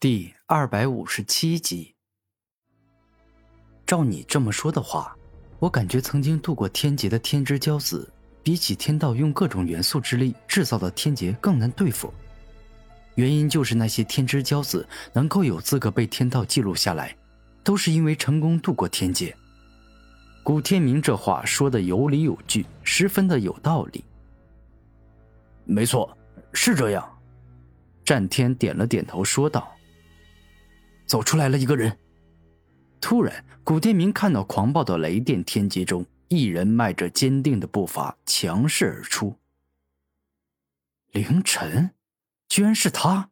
第二百五十七集。照你这么说的话，我感觉曾经度过天劫的天之骄子，比起天道用各种元素之力制造的天劫更难对付。原因就是那些天之骄子能够有资格被天道记录下来，都是因为成功度过天劫。古天明这话说的有理有据，十分的有道理。没错，是这样。战天点了点头，说道。走出来了一个人。突然，古天明看到狂暴的雷电天劫中，一人迈着坚定的步伐，强势而出。凌晨，居然是他！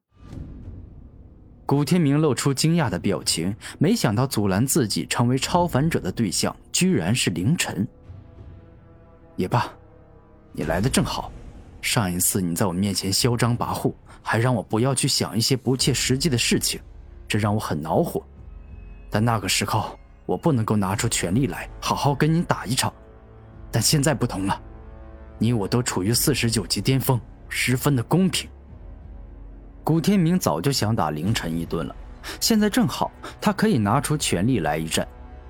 古天明露出惊讶的表情，没想到阻拦自己成为超凡者的对象，居然是凌晨。也罢，你来的正好。上一次你在我面前嚣张跋扈，还让我不要去想一些不切实际的事情。这让我很恼火，但那个时候我不能够拿出全力来好好跟你打一场。但现在不同了，你我都处于四十九级巅峰，十分的公平。古天明早就想打凌晨一顿了，现在正好他可以拿出全力来一战。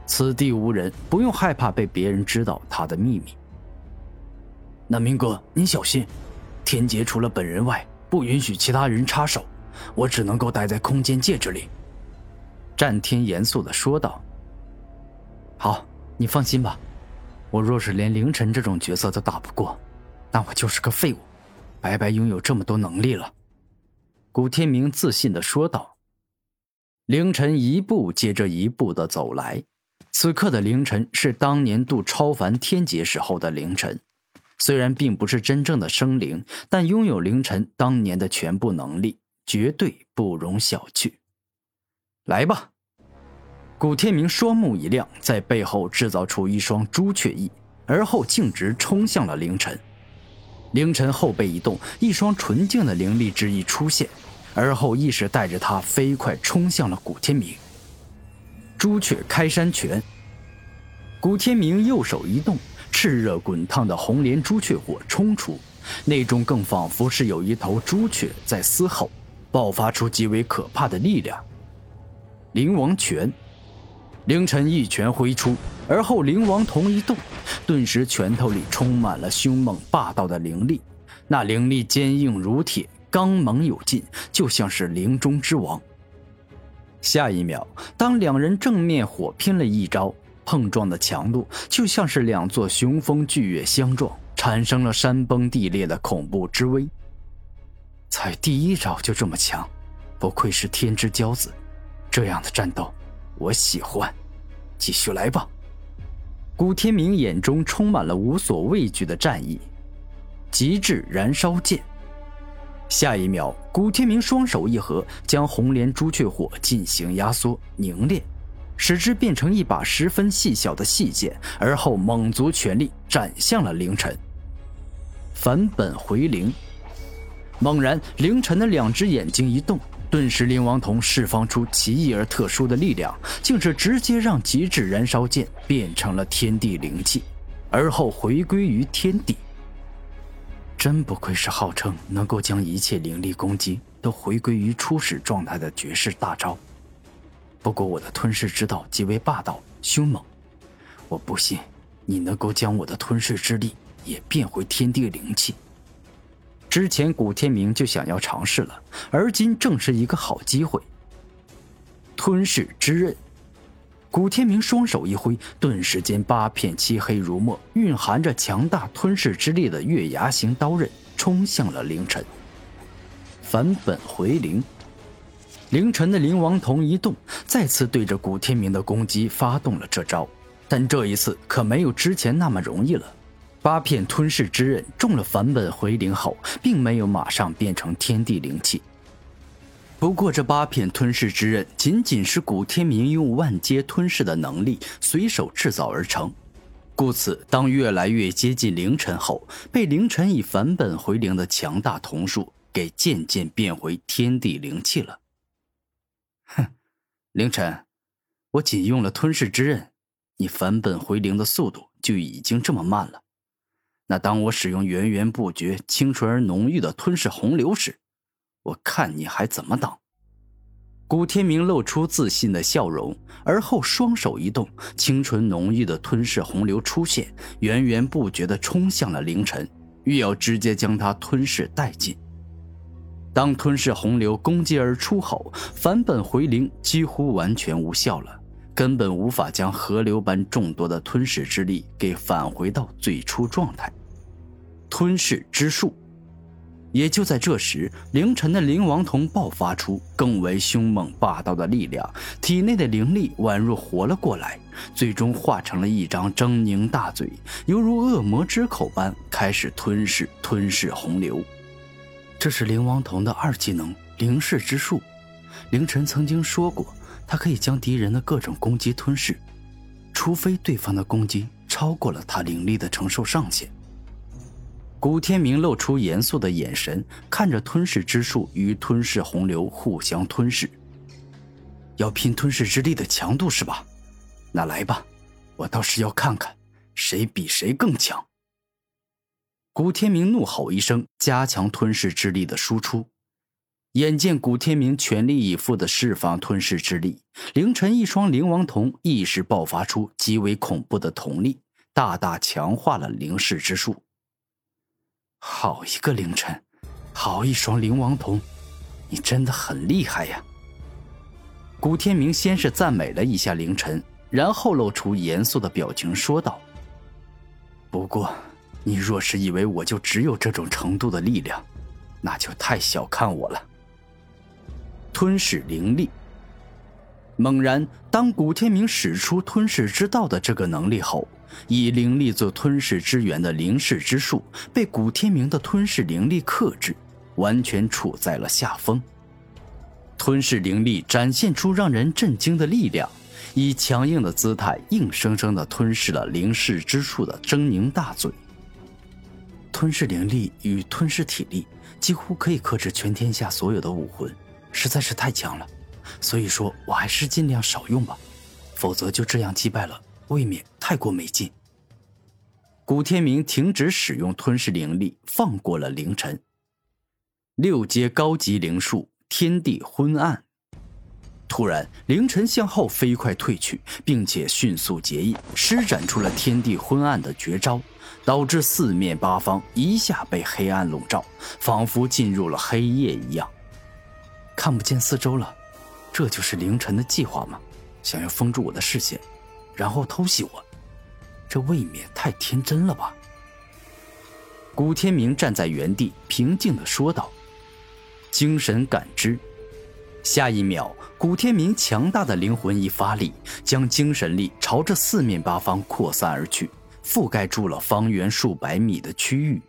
此地无人，不用害怕被别人知道他的秘密。那明哥，你小心，天劫除了本人外，不允许其他人插手。我只能够待在空间戒指里。”战天严肃的说道。“好，你放心吧，我若是连凌晨这种角色都打不过，那我就是个废物，白白拥有这么多能力了。”古天明自信的说道。凌晨一步接着一步的走来，此刻的凌晨是当年度超凡天劫时候的凌晨，虽然并不是真正的生灵，但拥有凌晨当年的全部能力。绝对不容小觑。来吧，古天明双目一亮，在背后制造出一双朱雀翼，而后径直冲向了凌晨。凌晨后背一动，一双纯净的灵力之翼出现，而后意识带着他飞快冲向了古天明。朱雀开山拳，古天明右手一动，炽热滚烫的红莲朱雀火冲出，内中更仿佛是有一头朱雀在嘶吼。爆发出极为可怕的力量。灵王拳，凌晨一拳挥出，而后灵王瞳一动，顿时拳头里充满了凶猛霸道的灵力。那灵力坚硬如铁，刚猛有劲，就像是灵中之王。下一秒，当两人正面火拼了一招，碰撞的强度就像是两座雄风巨岳相撞，产生了山崩地裂的恐怖之威。才第一招就这么强，不愧是天之骄子，这样的战斗我喜欢，继续来吧。古天明眼中充满了无所畏惧的战意，极致燃烧剑。下一秒，古天明双手一合，将红莲朱雀火进行压缩凝练，使之变成一把十分细小的细剑，而后猛足全力斩向了凌晨。返本回灵。猛然，凌晨的两只眼睛一动，顿时灵王瞳释放出奇异而特殊的力量，竟是直接让极致燃烧剑变成了天地灵气，而后回归于天地。真不愧是号称能够将一切灵力攻击都回归于初始状态的绝世大招。不过我的吞噬之道极为霸道凶猛，我不信你能够将我的吞噬之力也变回天地灵气。之前古天明就想要尝试了，而今正是一个好机会。吞噬之刃，古天明双手一挥，顿时间八片漆黑如墨、蕴含着强大吞噬之力的月牙形刀刃冲向了凌晨。返本回灵，凌晨的灵王瞳一动，再次对着古天明的攻击发动了这招，但这一次可没有之前那么容易了。八片吞噬之刃中了返本回灵后，并没有马上变成天地灵气。不过，这八片吞噬之刃仅仅是古天明用万阶吞噬的能力随手制造而成，故此，当越来越接近凌晨后，被凌晨以返本回灵的强大瞳术给渐渐变回天地灵气了。哼，凌晨，我仅用了吞噬之刃，你返本回灵的速度就已经这么慢了。那当我使用源源不绝、清纯而浓郁的吞噬洪流时，我看你还怎么挡？古天明露出自信的笑容，而后双手一动，清纯浓郁的吞噬洪流出现，源源不绝地冲向了凌晨，欲要直接将他吞噬殆尽。当吞噬洪流攻击而出后，返本回零几乎完全无效了，根本无法将河流般众多的吞噬之力给返回到最初状态。吞噬之术。也就在这时，凌晨的灵王瞳爆发出更为凶猛霸道的力量，体内的灵力宛若活了过来，最终化成了一张狰狞大嘴，犹如恶魔之口般开始吞噬吞噬洪流。这是灵王瞳的二技能灵噬之术。凌晨曾经说过，他可以将敌人的各种攻击吞噬，除非对方的攻击超过了他灵力的承受上限。古天明露出严肃的眼神，看着吞噬之术与吞噬洪流互相吞噬。要拼吞噬之力的强度是吧？那来吧，我倒是要看看谁比谁更强。古天明怒吼一声，加强吞噬之力的输出。眼见古天明全力以赴地释放吞噬之力，凌晨一双灵王瞳一时爆发出极为恐怖的瞳力，大大强化了灵视之术。好一个凌晨，好一双灵王瞳，你真的很厉害呀！古天明先是赞美了一下凌晨，然后露出严肃的表情说道：“不过，你若是以为我就只有这种程度的力量，那就太小看我了。”吞噬灵力。猛然，当古天明使出吞噬之道的这个能力后，以灵力做吞噬之源的灵噬之术被古天明的吞噬灵力克制，完全处在了下风。吞噬灵力展现出让人震惊的力量，以强硬的姿态硬生生地吞噬了灵噬之术的狰狞大嘴。吞噬灵力与吞噬体力，几乎可以克制全天下所有的武魂，实在是太强了。所以说我还是尽量少用吧，否则就这样击败了。未免太过没劲。古天明停止使用吞噬灵力，放过了凌晨。六阶高级灵术天地昏暗。突然，凌晨向后飞快退去，并且迅速结印，施展出了天地昏暗的绝招，导致四面八方一下被黑暗笼罩，仿佛进入了黑夜一样，看不见四周了。这就是凌晨的计划吗？想要封住我的视线？然后偷袭我，这未免太天真了吧？古天明站在原地，平静的说道：“精神感知。”下一秒，古天明强大的灵魂一发力，将精神力朝着四面八方扩散而去，覆盖住了方圆数百米的区域。